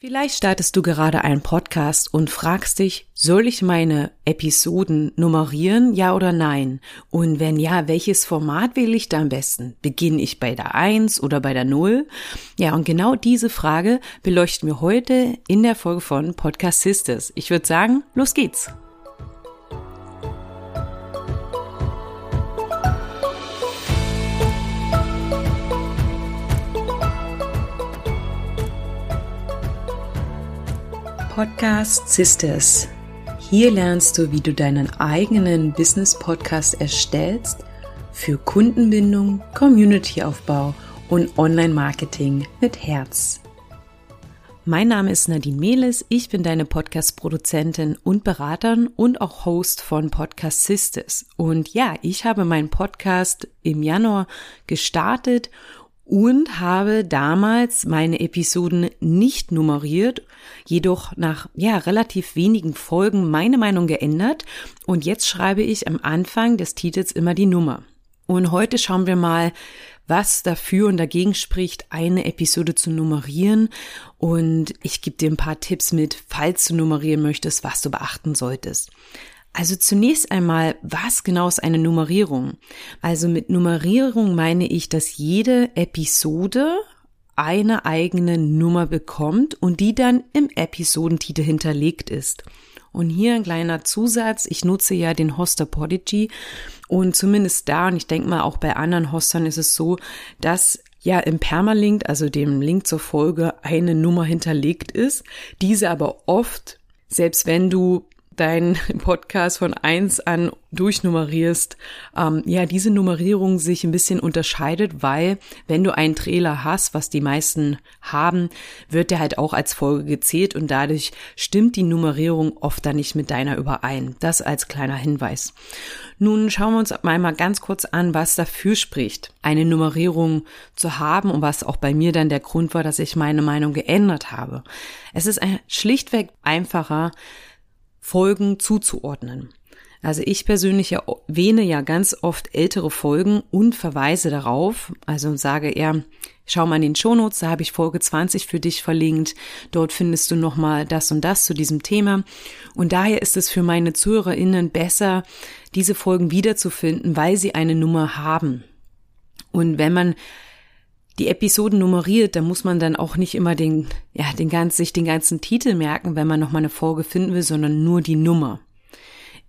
Vielleicht startest du gerade einen Podcast und fragst dich, soll ich meine Episoden nummerieren, ja oder nein? Und wenn ja, welches Format wähle ich da am besten? Beginne ich bei der 1 oder bei der 0? Ja, und genau diese Frage beleuchten wir heute in der Folge von Podcast Sisters. Ich würde sagen, los geht's. Podcast Sisters. Hier lernst du, wie du deinen eigenen Business Podcast erstellst für Kundenbindung, Communityaufbau und Online-Marketing mit Herz. Mein Name ist Nadine Mehles, ich bin deine Podcast-Produzentin und Beraterin und auch Host von Podcast Sisters. Und ja, ich habe meinen Podcast im Januar gestartet und habe damals meine Episoden nicht nummeriert, jedoch nach ja relativ wenigen Folgen meine Meinung geändert und jetzt schreibe ich am Anfang des Titels immer die Nummer. Und heute schauen wir mal, was dafür und dagegen spricht, eine Episode zu nummerieren. Und ich gebe dir ein paar Tipps mit, falls du nummerieren möchtest, was du beachten solltest. Also zunächst einmal, was genau ist eine Nummerierung? Also mit Nummerierung meine ich, dass jede Episode eine eigene Nummer bekommt und die dann im Episodentitel hinterlegt ist. Und hier ein kleiner Zusatz. Ich nutze ja den Hoster Podigy und zumindest da, und ich denke mal auch bei anderen Hostern ist es so, dass ja im Permalink, also dem Link zur Folge, eine Nummer hinterlegt ist, diese aber oft, selbst wenn du deinen Podcast von eins an durchnummerierst, ähm, ja, diese Nummerierung sich ein bisschen unterscheidet, weil wenn du einen Trailer hast, was die meisten haben, wird der halt auch als Folge gezählt und dadurch stimmt die Nummerierung oft dann nicht mit deiner überein. Das als kleiner Hinweis. Nun schauen wir uns einmal ganz kurz an, was dafür spricht, eine Nummerierung zu haben und was auch bei mir dann der Grund war, dass ich meine Meinung geändert habe. Es ist schlichtweg einfacher, Folgen zuzuordnen. Also ich persönlich erwähne ja ganz oft ältere Folgen und verweise darauf, also sage eher, schau mal in den Shownotes, da habe ich Folge 20 für dich verlinkt. Dort findest du nochmal das und das zu diesem Thema. Und daher ist es für meine ZuhörerInnen besser, diese Folgen wiederzufinden, weil sie eine Nummer haben. Und wenn man die Episoden nummeriert, da muss man dann auch nicht immer den, ja, den ganz, sich den ganzen Titel merken, wenn man nochmal eine Folge finden will, sondern nur die Nummer.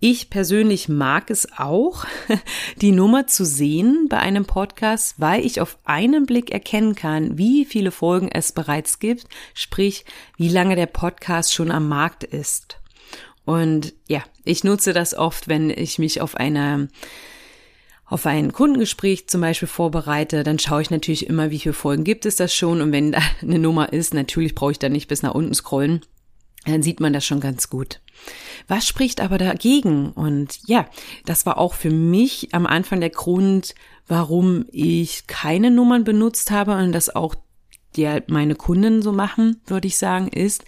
Ich persönlich mag es auch, die Nummer zu sehen bei einem Podcast, weil ich auf einen Blick erkennen kann, wie viele Folgen es bereits gibt, sprich, wie lange der Podcast schon am Markt ist. Und ja, ich nutze das oft, wenn ich mich auf eine auf ein Kundengespräch zum Beispiel vorbereite, dann schaue ich natürlich immer, wie viele Folgen gibt es das schon. Und wenn da eine Nummer ist, natürlich brauche ich da nicht bis nach unten scrollen, dann sieht man das schon ganz gut. Was spricht aber dagegen? Und ja, das war auch für mich am Anfang der Grund, warum ich keine Nummern benutzt habe und das auch die halt meine Kunden so machen, würde ich sagen, ist,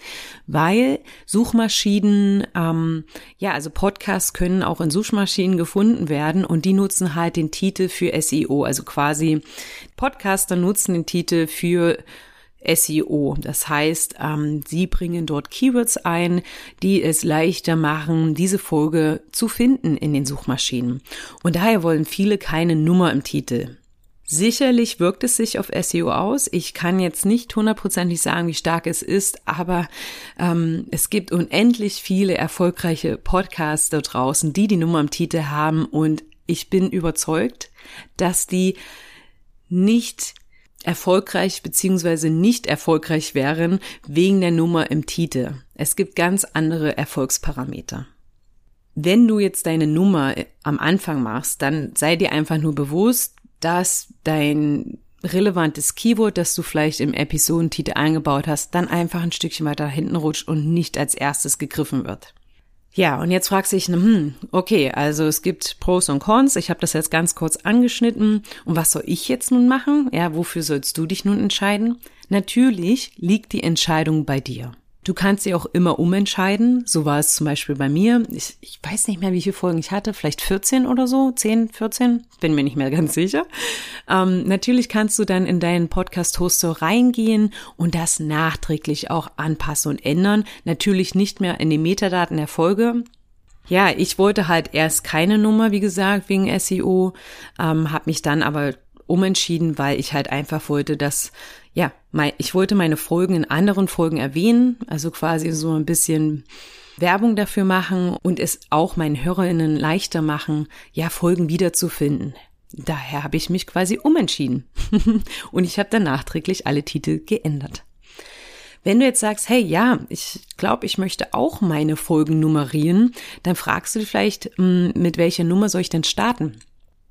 weil Suchmaschinen, ähm, ja, also Podcasts können auch in Suchmaschinen gefunden werden und die nutzen halt den Titel für SEO, also quasi Podcaster nutzen den Titel für SEO. Das heißt, ähm, sie bringen dort Keywords ein, die es leichter machen, diese Folge zu finden in den Suchmaschinen. Und daher wollen viele keine Nummer im Titel. Sicherlich wirkt es sich auf SEO aus. Ich kann jetzt nicht hundertprozentig sagen, wie stark es ist, aber ähm, es gibt unendlich viele erfolgreiche Podcasts da draußen, die die Nummer im Titel haben und ich bin überzeugt, dass die nicht erfolgreich beziehungsweise nicht erfolgreich wären wegen der Nummer im Titel. Es gibt ganz andere Erfolgsparameter. Wenn du jetzt deine Nummer am Anfang machst, dann sei dir einfach nur bewusst, dass dein relevantes Keyword, das du vielleicht im Episodentitel eingebaut hast, dann einfach ein Stückchen weiter hinten rutscht und nicht als erstes gegriffen wird. Ja, und jetzt fragst du dich, hm, okay, also es gibt Pros und Cons. Ich habe das jetzt ganz kurz angeschnitten. Und was soll ich jetzt nun machen? Ja, wofür sollst du dich nun entscheiden? Natürlich liegt die Entscheidung bei dir. Du kannst sie auch immer umentscheiden. So war es zum Beispiel bei mir. Ich, ich weiß nicht mehr, wie viele Folgen ich hatte. Vielleicht 14 oder so. 10, 14? Bin mir nicht mehr ganz sicher. Ähm, natürlich kannst du dann in deinen Podcast-Hoster reingehen und das nachträglich auch anpassen und ändern. Natürlich nicht mehr in den Metadaten der Folge. Ja, ich wollte halt erst keine Nummer, wie gesagt, wegen SEO, ähm, habe mich dann aber umentschieden, weil ich halt einfach wollte, dass, ja, mein, ich wollte meine Folgen in anderen Folgen erwähnen, also quasi so ein bisschen Werbung dafür machen und es auch meinen HörerInnen leichter machen, ja, Folgen wiederzufinden. Daher habe ich mich quasi umentschieden. und ich habe dann nachträglich alle Titel geändert. Wenn du jetzt sagst, hey, ja, ich glaube, ich möchte auch meine Folgen nummerieren, dann fragst du dich vielleicht, hm, mit welcher Nummer soll ich denn starten?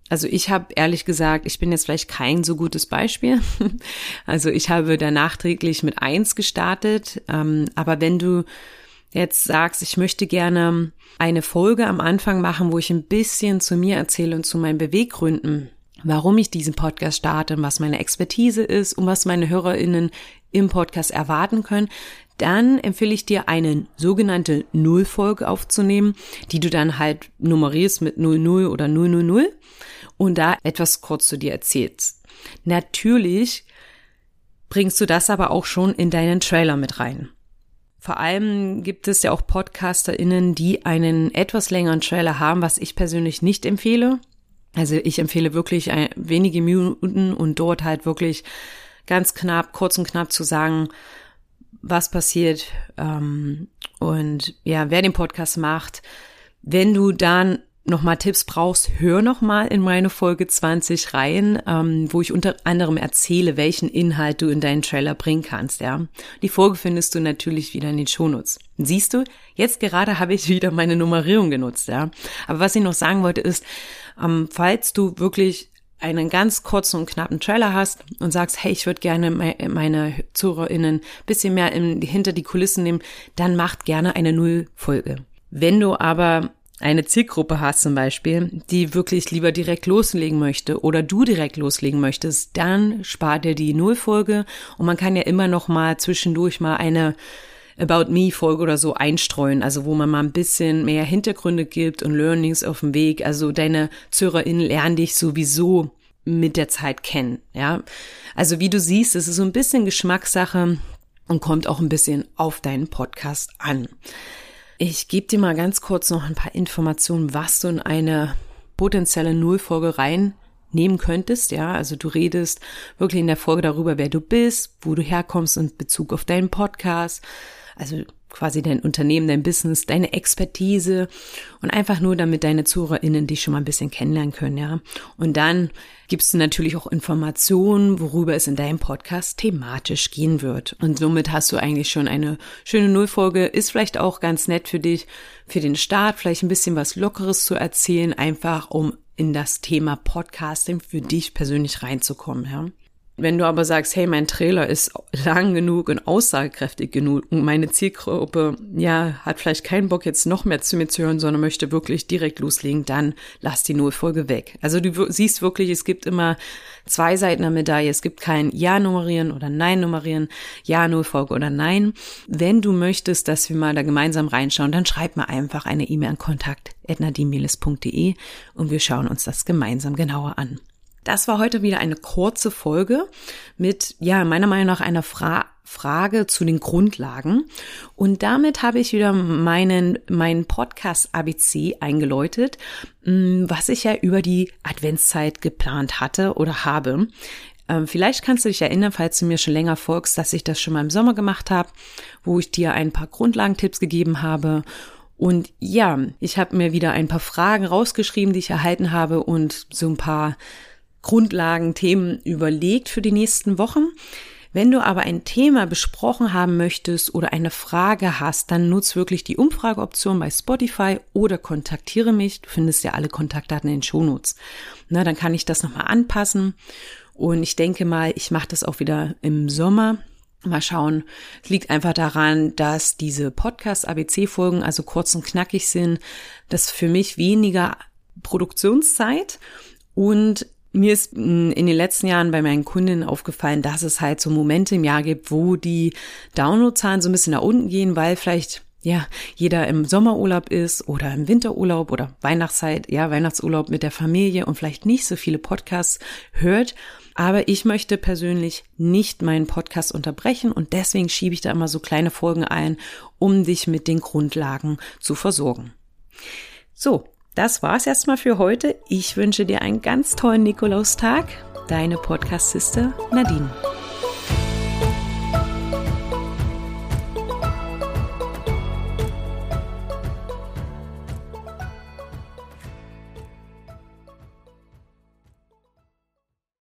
Also ich habe ehrlich gesagt, ich bin jetzt vielleicht kein so gutes Beispiel. Also ich habe da nachträglich mit eins gestartet. Ähm, aber wenn du jetzt sagst, ich möchte gerne eine Folge am Anfang machen, wo ich ein bisschen zu mir erzähle und zu meinen Beweggründen, warum ich diesen Podcast starte und was meine Expertise ist und was meine HörerInnen im Podcast erwarten können, dann empfehle ich dir eine sogenannte Nullfolge aufzunehmen, die du dann halt nummerierst mit 00 oder 000 und da etwas kurz zu dir erzählst. Natürlich bringst du das aber auch schon in deinen Trailer mit rein. Vor allem gibt es ja auch PodcasterInnen, die einen etwas längeren Trailer haben, was ich persönlich nicht empfehle. Also ich empfehle wirklich wenige Minuten und dort halt wirklich ganz knapp, kurz und knapp zu sagen, was passiert ähm, und ja, wer den Podcast macht. Wenn du dann nochmal Tipps brauchst, hör nochmal in meine Folge 20 rein, ähm, wo ich unter anderem erzähle, welchen Inhalt du in deinen Trailer bringen kannst, ja. Die Folge findest du natürlich wieder in den Shownotes. Siehst du, jetzt gerade habe ich wieder meine Nummerierung genutzt, ja. Aber was ich noch sagen wollte ist, ähm, falls du wirklich einen ganz kurzen und knappen Trailer hast und sagst, hey, ich würde gerne meine ZuhörerInnen bisschen mehr in, hinter die Kulissen nehmen, dann macht gerne eine Nullfolge. Wenn du aber eine Zielgruppe hast zum Beispiel, die wirklich lieber direkt loslegen möchte oder du direkt loslegen möchtest, dann spart dir die Nullfolge und man kann ja immer noch mal zwischendurch mal eine About Me Folge oder so einstreuen, also wo man mal ein bisschen mehr Hintergründe gibt und Learnings auf dem Weg. Also deine ZuhörerInnen lernen dich sowieso mit der Zeit kennen, ja. Also wie du siehst, es ist so ein bisschen Geschmackssache und kommt auch ein bisschen auf deinen Podcast an. Ich gebe dir mal ganz kurz noch ein paar Informationen, was du in eine potenzielle Nullfolge reinnehmen könntest. Ja, also du redest wirklich in der Folge darüber, wer du bist, wo du herkommst in Bezug auf deinen Podcast. Also quasi dein Unternehmen, dein Business, deine Expertise und einfach nur, damit deine ZuhörerInnen dich schon mal ein bisschen kennenlernen können, ja. Und dann gibst du natürlich auch Informationen, worüber es in deinem Podcast thematisch gehen wird. Und somit hast du eigentlich schon eine schöne Nullfolge. Ist vielleicht auch ganz nett für dich, für den Start, vielleicht ein bisschen was Lockeres zu erzählen, einfach um in das Thema Podcasting für dich persönlich reinzukommen, ja. Wenn du aber sagst, hey, mein Trailer ist lang genug und aussagekräftig genug und meine Zielgruppe, ja, hat vielleicht keinen Bock jetzt noch mehr zu mir zu hören, sondern möchte wirklich direkt loslegen, dann lass die Nullfolge weg. Also du siehst wirklich, es gibt immer zwei Seiten der Medaille. Es gibt kein Ja nummerieren oder Nein nummerieren, Ja Nullfolge oder Nein. Wenn du möchtest, dass wir mal da gemeinsam reinschauen, dann schreib mir einfach eine E-Mail an kontakt.nadimilis.de und wir schauen uns das gemeinsam genauer an. Das war heute wieder eine kurze Folge mit, ja, meiner Meinung nach einer Fra Frage zu den Grundlagen. Und damit habe ich wieder meinen, meinen Podcast ABC eingeläutet, mm, was ich ja über die Adventszeit geplant hatte oder habe. Ähm, vielleicht kannst du dich erinnern, falls du mir schon länger folgst, dass ich das schon mal im Sommer gemacht habe, wo ich dir ein paar Grundlagentipps gegeben habe. Und ja, ich habe mir wieder ein paar Fragen rausgeschrieben, die ich erhalten habe und so ein paar Grundlagenthemen überlegt für die nächsten Wochen. Wenn du aber ein Thema besprochen haben möchtest oder eine Frage hast, dann nutz wirklich die Umfrageoption bei Spotify oder kontaktiere mich. Du findest ja alle Kontaktdaten in den Shownotes. Na, dann kann ich das nochmal anpassen. Und ich denke mal, ich mache das auch wieder im Sommer. Mal schauen. Es liegt einfach daran, dass diese Podcast-ABC-Folgen also kurz und knackig sind. Das für mich weniger Produktionszeit und mir ist mm, in den letzten Jahren bei meinen Kundinnen aufgefallen, dass es halt so Momente im Jahr gibt, wo die Downloadzahlen so ein bisschen nach unten gehen, weil vielleicht ja, jeder im Sommerurlaub ist oder im Winterurlaub oder Weihnachtszeit, ja, Weihnachtsurlaub mit der Familie und vielleicht nicht so viele Podcasts hört. Aber ich möchte persönlich nicht meinen Podcast unterbrechen und deswegen schiebe ich da immer so kleine Folgen ein, um dich mit den Grundlagen zu versorgen. So, das war's erstmal für heute. Ich wünsche dir einen ganz tollen Nikolaustag. Deine Podcast-Sister Nadine.